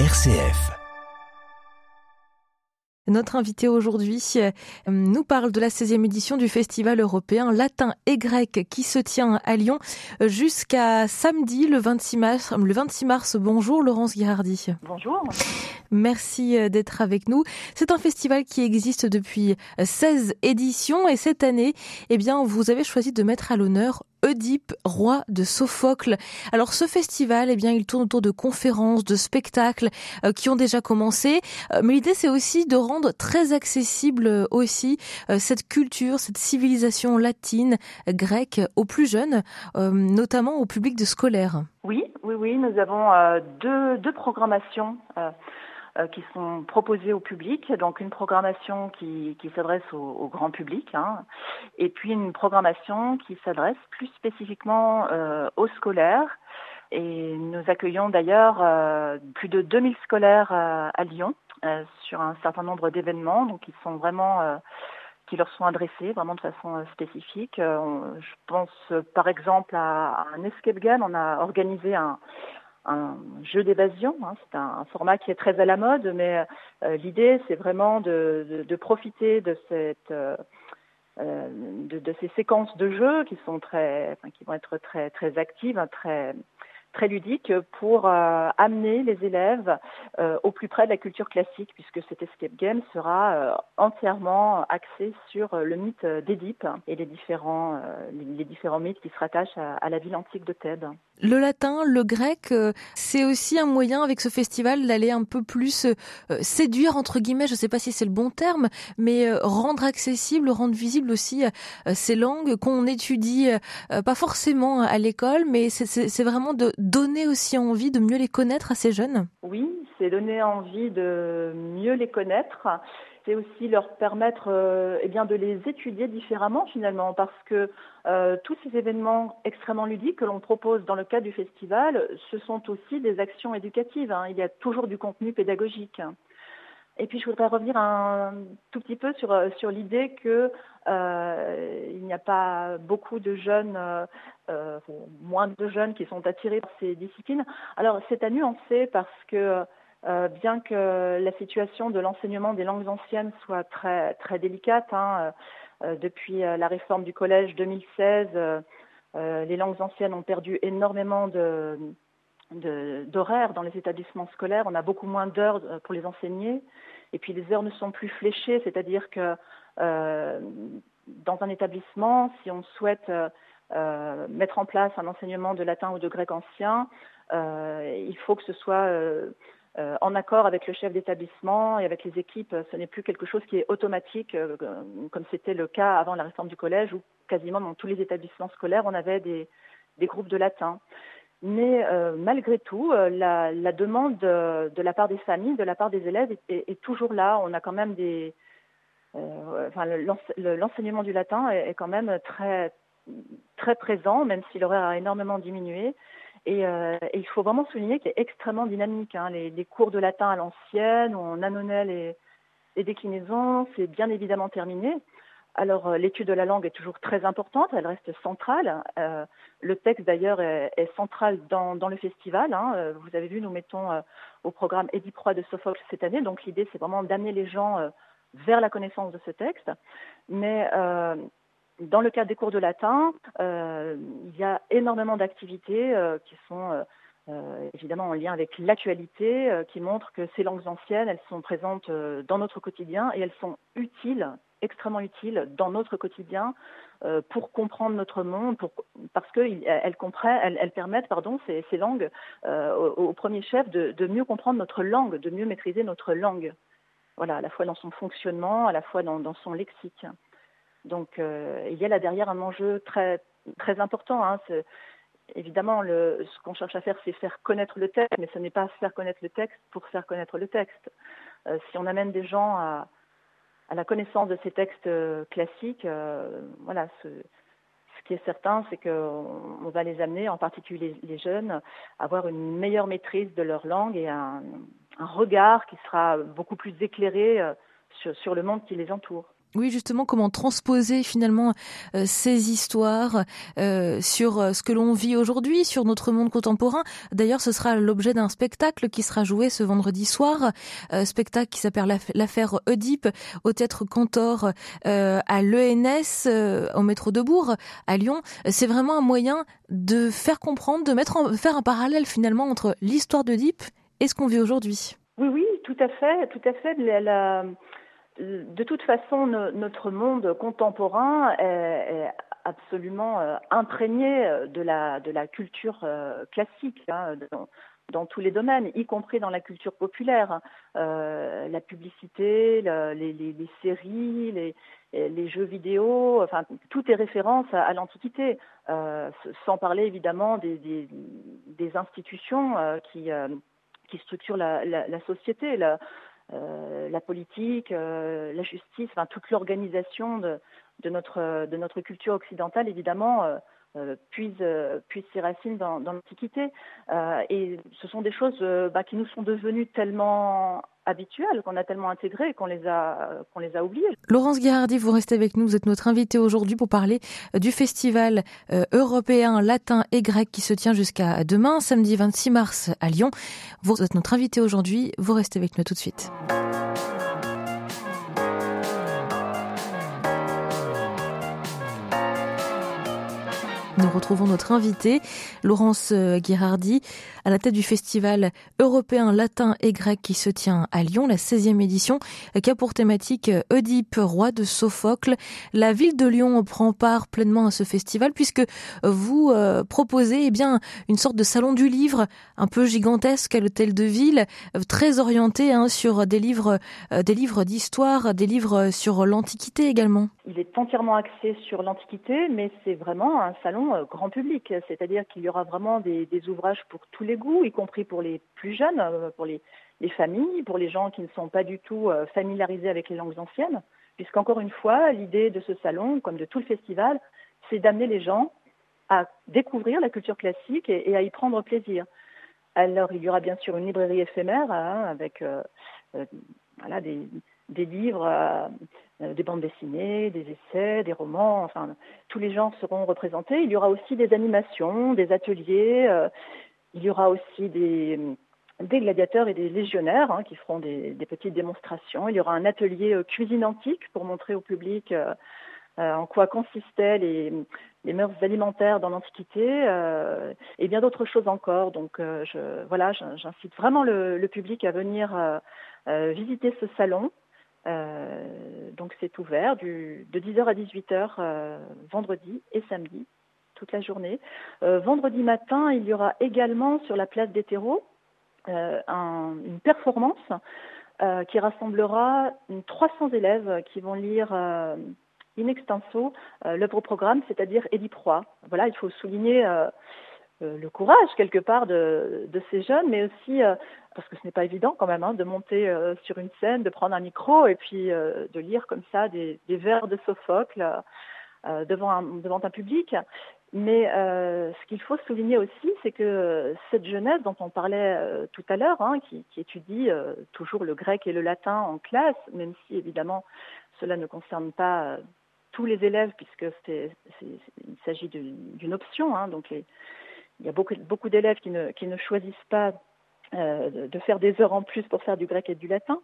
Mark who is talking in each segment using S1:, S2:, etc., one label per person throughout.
S1: RCF.
S2: Notre invité aujourd'hui euh, nous parle de la 16e édition du Festival européen latin et grec qui se tient à Lyon jusqu'à samedi le 26 mars. Le 26 mars. Bonjour Laurence Girardi.
S3: Bonjour.
S2: Merci euh, d'être avec nous. C'est un festival qui existe depuis 16 éditions et cette année, eh bien, vous avez choisi de mettre à l'honneur Oedipe, roi de Sophocle. Alors ce festival, eh bien, il tourne autour de conférences, de spectacles euh, qui ont déjà commencé, euh, mais l'idée c'est aussi de rendre très accessible euh, aussi cette culture, cette civilisation latine, grecque aux plus jeunes, notamment au public de scolaires.
S3: Oui, oui, oui, nous avons deux, deux programmations. Euh, qui sont proposées au public. Donc une programmation qui, qui s'adresse au, grand public hein, et puis une programmation qui s'adresse plus spécifiquement euh, aux scolaires. Et nous accueillons d'ailleurs euh, plus de 2000 scolaires à Lyon sur un certain nombre d'événements, donc ils sont vraiment qui leur sont adressés vraiment de façon spécifique. je pense par exemple à un escape game. On a organisé un, un jeu d'évasion. Hein. C'est un, format qui est très à la mode, mais euh, l'idée, c'est vraiment de, profiter de cette euh, euh, de, de, ces séquences de jeu qui sont très, enfin, qui vont être très très actives, hein, très très ludique pour euh, amener les élèves euh, au plus près de la culture classique, puisque cet escape game sera euh, entièrement axé sur le mythe d'Édipe et les différents, les, différents mythes qui se rattachent à, la ville antique de Thèbes.
S2: Le latin, le grec, c'est aussi un moyen avec ce festival d'aller un peu plus séduire, entre guillemets, je ne sais pas si c'est le bon terme, mais rendre accessible, rendre visible aussi ces langues qu'on étudie pas forcément à l'école, mais c'est vraiment de donner aussi envie de mieux les connaître à ces jeunes?
S3: Oui, c'est donner envie de mieux les connaître. C'est aussi leur permettre euh, eh bien, de les étudier différemment finalement, parce que euh, tous ces événements extrêmement ludiques que l'on propose dans le cadre du festival, ce sont aussi des actions éducatives. Hein. Il y a toujours du contenu pédagogique. Et puis je voudrais revenir un tout petit peu sur, sur l'idée que euh, il n'y a pas beaucoup de jeunes, euh, euh, moins de jeunes qui sont attirés par ces disciplines. Alors c'est à nuancer parce que euh, bien que la situation de l'enseignement des langues anciennes soit très très délicate, hein, euh, depuis la réforme du collège 2016, les langues anciennes ont perdu énormément de d'horaires dans les établissements scolaires. On a beaucoup moins d'heures pour les enseigner. Et puis les heures ne sont plus fléchées, c'est-à-dire que euh, dans un établissement, si on souhaite euh, euh, mettre en place un enseignement de latin ou de grec ancien, il faut que ce soit en accord avec le chef d'établissement et avec les équipes. Ce n'est plus quelque chose qui est automatique, comme c'était le cas avant la réforme du collège, où quasiment dans tous les établissements scolaires, on avait des, des groupes de latin. Mais euh, malgré tout, euh, la, la, demande de, de, la part des familles, de la part des élèves est, est, toujours là. On a quand même des, euh, enfin, l'enseignement du latin est, quand même très très présent, même si l'horaire a énormément diminué. Et, euh, et il faut vraiment souligner qu'il est extrêmement dynamique. Hein. Les, les, cours de latin à l'ancienne, on annonait les, les déclinaisons, c'est bien évidemment terminé. Alors euh, l'étude de la langue est toujours très importante, elle reste centrale. Euh, le texte d'ailleurs est, central dans, le festival. Hein. Euh, vous avez vu, nous mettons au programme Édipe Roi de Sophocle cette année, donc l'idée c'est vraiment d'amener les gens vers la connaissance de ce texte. Mais dans le cadre des cours de latin, il y a énormément d'activités qui sont évidemment en lien avec l'actualité, qui montrent que ces langues anciennes, elles sont présentes dans notre quotidien et elles sont utiles extrêmement utiles dans notre quotidien euh, pour comprendre notre monde, parce qu'elles elles, elles, elles, permettent pardon, ces, langues euh, au, au, premier chef de, mieux comprendre notre langue, de mieux maîtriser notre langue. Voilà, à la fois dans son fonctionnement, à la fois dans, son lexique. Donc euh, il y a là derrière un enjeu très, important. Hein, évidemment, ce qu'on cherche à faire, c'est faire connaître le texte, mais ce n'est pas faire connaître le texte pour faire connaître le texte. Euh, si on amène des gens à, la connaissance de ces textes euh, classiques, euh, voilà, ce, qui est certain, c'est qu'on va les amener, en particulier les, jeunes, à avoir une meilleure maîtrise de leur langue et un, regard qui sera beaucoup plus éclairé euh, sur le monde qui les entoure.
S2: Oui, justement, comment transposer finalement euh, ces histoires euh, sur euh, ce que l'on vit aujourd'hui, sur notre monde contemporain. D'ailleurs, ce sera l'objet d'un spectacle qui sera joué ce vendredi soir, spectacle qui s'appelle l'affaire Oedipe au théâtre Cantor à l'ENS, au métro de Bourg, à Lyon. C'est vraiment un moyen de faire comprendre, de mettre en, faire un parallèle finalement entre l'histoire d'Oedipe et ce qu'on vit aujourd'hui.
S3: Oui, oui, tout à fait, tout à fait. De toute façon, notre monde contemporain est, absolument euh, imprégné euh, de la, culture euh, classique. Hein, dans, tous les domaines, y compris dans la culture populaire, la publicité, les, séries, les, jeux vidéo, enfin tout est référence à, l'Antiquité, sans parler évidemment des, institutions qui, structurent la société. Euh, la politique, euh, la justice, enfin toute l'organisation de, de, notre, de notre culture occidentale, évidemment, euh, euh puise, puise ses racines dans, l'Antiquité. et ce sont des choses bah, qui nous sont devenues tellement habituelles, qu'on a tellement intégrées, qu'on les a, qu'on les a oubliées.
S2: Laurence Guérardi, vous restez avec nous. Vous êtes notre invitée aujourd'hui pour parler du festival européen latin et grec qui se tient jusqu'à demain, samedi 26 mars à Lyon. Vous êtes notre invitée aujourd'hui. Vous restez avec nous tout de suite. Nous retrouvons notre invitée, Laurence euh, Guérardi, à la tête du festival européen latin et grec qui se tient à Lyon, la 16e édition, qui a pour thématique euh, Oedipe, roi de Sophocle. La ville de Lyon prend part pleinement à ce festival puisque vous euh, proposez eh bien une sorte de salon du livre un peu gigantesque à l'hôtel de ville, très orienté hein, sur des livres, des livres d'histoire, des livres sur l'Antiquité également.
S3: Il est entièrement axé sur l'Antiquité, mais c'est vraiment un salon euh, grand public, c'est-à-dire qu'il y aura vraiment des, ouvrages pour tous les goûts, y compris pour les plus jeunes, euh, pour les, familles, pour les gens qui ne sont pas du tout euh, familiarisés avec les langues anciennes, puisqu'encore une fois, l'idée de ce salon, comme de tout le festival, c'est d'amener les gens à découvrir la culture classique et, à y prendre plaisir. Alors, il y aura bien sûr une librairie éphémère hein, avec voilà, des, des livres euh, des bandes dessinées, des essais, des romans, enfin tous les genres seront représentés. Il y aura aussi des animations, des ateliers, euh, il y aura aussi des, des gladiateurs et des légionnaires hein, qui feront des, petites démonstrations. Il y aura un atelier euh, cuisine antique pour montrer au public en quoi consistaient les, mœurs alimentaires dans l'Antiquité et bien d'autres choses encore. Donc je, voilà, j'incite vraiment le, public à venir visiter ce salon euh, donc c'est ouvert du, de 10h à 18h euh, vendredi et samedi, toute la journée. Euh, vendredi matin, il y aura également sur la place des terreaux un, une performance qui rassemblera 300 élèves qui vont lire in extenso l'œuvre au programme, c'est-à-dire Édipe Roi. Voilà, il faut souligner euh, le courage quelque part de, ces jeunes, mais aussi euh, parce que ce n'est pas évident quand même hein, de monter euh, sur une scène, de prendre un micro et puis de lire comme ça des, vers de Sophocle devant, un, devant un public. Mais ce qu'il faut souligner aussi, c'est que cette jeunesse dont on parlait tout à l'heure, hein, qui, qui, étudie toujours le grec et le latin en classe, même si évidemment cela ne concerne pas tous les élèves puisque c'est, il s'agit d'une option, hein, donc les, il y a beaucoup, beaucoup d'élèves qui ne, choisissent pas euh, de faire des heures en plus pour faire du grec et du latin.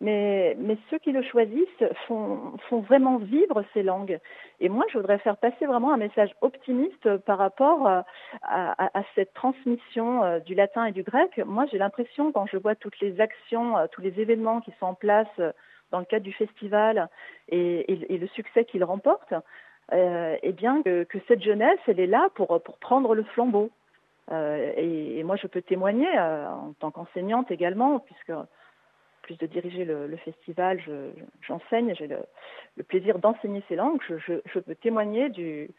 S3: Mais, ceux qui le choisissent font, vraiment vivre ces langues. Et moi, je voudrais faire passer vraiment un message optimiste par rapport à, à, cette transmission euh, du latin et du grec. Moi, j'ai l'impression, quand je vois toutes les actions, euh, tous les événements qui sont en place dans le cadre du festival et, et, et le succès qu'il remporte, euh, bien que, cette jeunesse, elle est là pour, prendre le flambeau. Euh, et, moi, je peux témoigner euh, en tant qu'enseignante également, puisque plus de diriger le, festival, j'enseigne, je, j'ai le, plaisir d'enseigner ces langues. Je, peux témoigner du,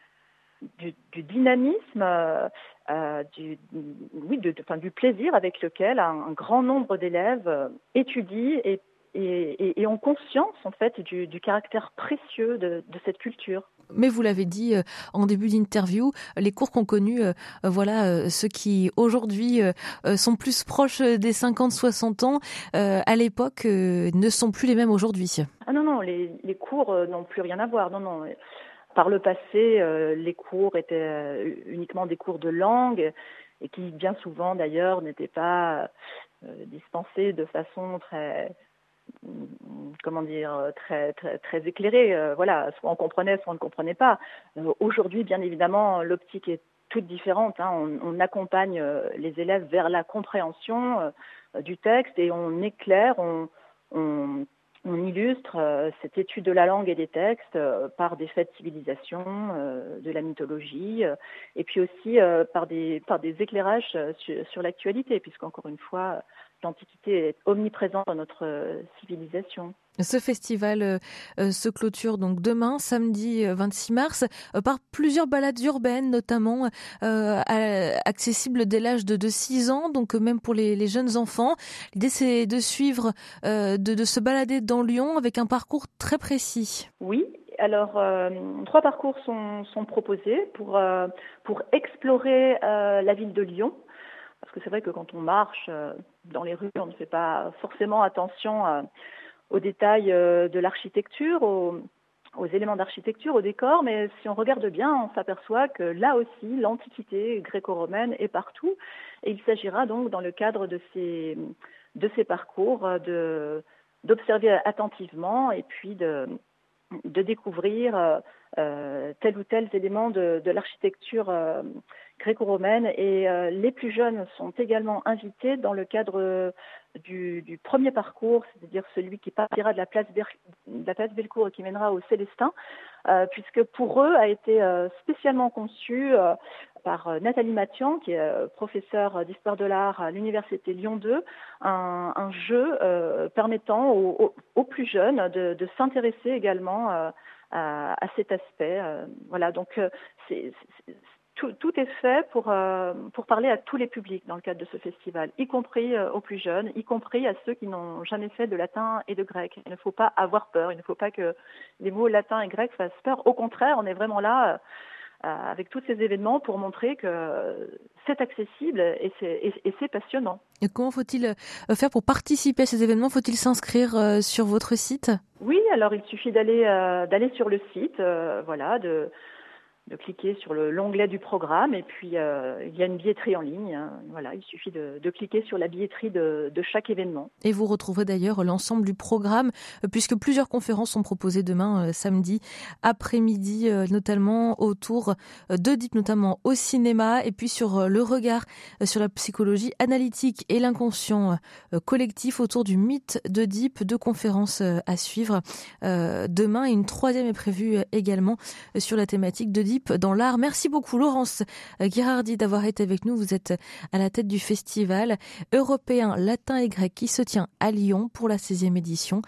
S3: dynamisme, du, plaisir avec lequel un grand nombre d'élèves étudient et et, ont conscience en fait du, caractère précieux de, cette culture.
S2: Mais vous l'avez dit en début d'interview, les cours qu'ont connus, voilà, ceux qui aujourd'hui sont plus proches des 50-60 ans, à l'époque, ne sont plus les mêmes aujourd'hui.
S3: Ah non, non, les, les cours n'ont plus rien à voir. Non, non. Par le passé, les cours étaient uniquement des cours de langue et qui bien souvent d'ailleurs n'étaient pas euh, dispensés de façon très comment dire très très, très éclairée. Euh, voilà, soit on comprenait, soit on ne comprenait pas. Euh, aujourd'hui, bien évidemment, l'optique est toute différente. Hein. On, accompagne les élèves vers la compréhension du texte et on éclaire, on, illustre euh, cette étude de la langue et des textes euh, par des faits de civilisation, euh, de la mythologie, et puis aussi par des par des éclairages sur, sur l'actualité, puisqu'encore une fois, l'Antiquité est omniprésente dans notre civilisation.
S2: Ce festival euh, euh, se clôture donc demain, samedi 26 euh, mars, par plusieurs balades urbaines, notamment accessibles dès l'âge de, 6 ans, donc même pour les, jeunes enfants. L'idée, c'est de suivre, de, se balader dans Lyon avec un parcours très précis.
S3: Oui, alors, trois parcours sont, sont proposés pour, pour explorer la ville de Lyon. Parce que c'est vrai que quand on marche dans les rues, on ne fait pas forcément attention à aux détails euh, de l'architecture, aux, éléments d'architecture, au décor, mais si on regarde bien, on s'aperçoit que là aussi, l'Antiquité gréco-romaine est partout. Et il s'agira donc, dans le cadre de ces, parcours, d'observer attentivement et puis de, découvrir euh, euh, tel ou tel élément de, l'architecture euh, gréco-romaine. Et euh, les plus jeunes sont également invités dans le cadre du, du premier parcours, c'est-à-dire celui qui partira de la place, de la place et qui mènera au Célestin, puisque pour eux a été spécialement conçu par Nathalie Mathian, qui est professeure d'histoire de l'art à l'université Lyon 2, un, jeu permettant aux, plus jeunes de, s'intéresser également à, cet aspect. Euh, voilà, donc euh, c'est tout, tout, est fait pour, euh, pour parler à tous les publics dans le cadre de ce festival, y compris aux plus jeunes, y compris à ceux qui n'ont jamais fait de latin et de grec. Il ne faut pas avoir peur, il ne faut pas que les mots latin et grec fassent peur. Au contraire, on est vraiment là avec tous ces événements pour montrer que c'est accessible et c'est passionnant.
S2: Et comment faut-il faire pour participer à ces événements? Faut-il s'inscrire sur votre site?
S3: Oui, alors il suffit d'aller euh, d'aller sur le site, euh, voilà, de de cliquer sur l'onglet du programme et puis euh, il y a une billetterie en ligne. Hein. Voilà, il suffit de, cliquer sur la billetterie de, de, chaque événement.
S2: Et vous retrouverez d'ailleurs l'ensemble du programme euh, puisque plusieurs conférences sont proposées demain euh, samedi après-midi, notamment autour d'Oedipe, notamment au cinéma et puis sur le regard sur la psychologie analytique et l'inconscient collectif autour du mythe d'Oedipe. Deux conférences à suivre demain et une troisième est prévue également sur la thématique d'Oedipe dans l'art. Merci beaucoup Laurence Girardi d'avoir été avec nous. Vous êtes à la tête du festival européen latin et grec qui se tient à Lyon pour la 16e édition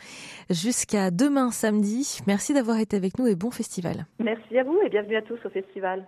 S2: jusqu'à demain samedi. Merci d'avoir été avec nous et bon festival.
S3: Merci à vous et bienvenue à tous au festival.